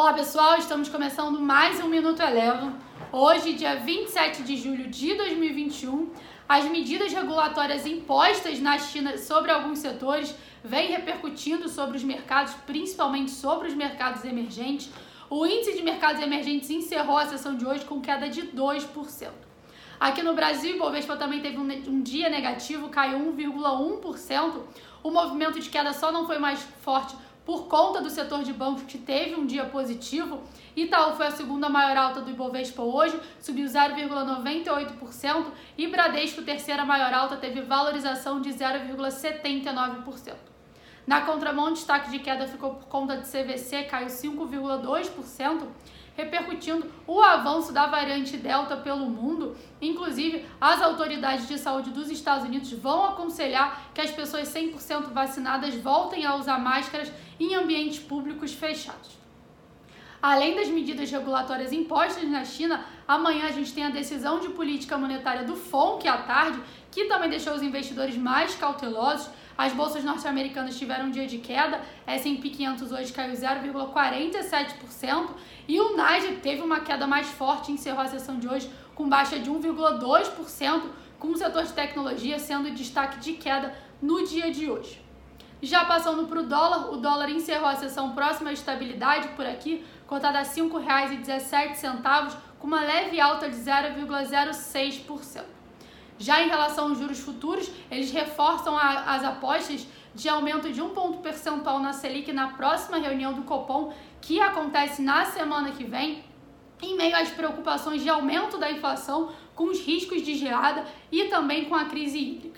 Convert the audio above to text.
Olá pessoal, estamos começando mais um Minuto Eleva. Hoje, dia 27 de julho de 2021, as medidas regulatórias impostas na China sobre alguns setores vêm repercutindo sobre os mercados, principalmente sobre os mercados emergentes. O índice de mercados emergentes encerrou a sessão de hoje com queda de 2%. Aqui no Brasil, o Bovespa também teve um dia negativo, caiu 1,1%. O movimento de queda só não foi mais forte por conta do setor de bancos que teve um dia positivo. Itaú foi a segunda maior alta do Ibovespa hoje, subiu 0,98%, e Bradesco, terceira maior alta, teve valorização de 0,79%. Na contramão, destaque de queda ficou por conta de CVC, caiu 5,2%, repercutindo o avanço da variante Delta pelo mundo. Inclusive, as autoridades de saúde dos Estados Unidos vão aconselhar que as pessoas 100% vacinadas voltem a usar máscaras em ambientes públicos fechados. Além das medidas regulatórias impostas na China, amanhã a gente tem a decisão de política monetária do FONC à tarde, que também deixou os investidores mais cautelosos. As bolsas norte-americanas tiveram um dia de queda, S&P 500 hoje caiu 0,47% e o Nasdaq teve uma queda mais forte encerrou a sessão de hoje com baixa de 1,2%, com o setor de tecnologia sendo destaque de queda no dia de hoje. Já passando para o dólar, o dólar encerrou a sessão próxima à estabilidade por aqui, cotada a R$ 5,17, com uma leve alta de 0,06%. Já em relação aos juros futuros, eles reforçam a, as apostas de aumento de um ponto percentual na Selic na próxima reunião do Copom, que acontece na semana que vem, em meio às preocupações de aumento da inflação, com os riscos de geada e também com a crise hídrica.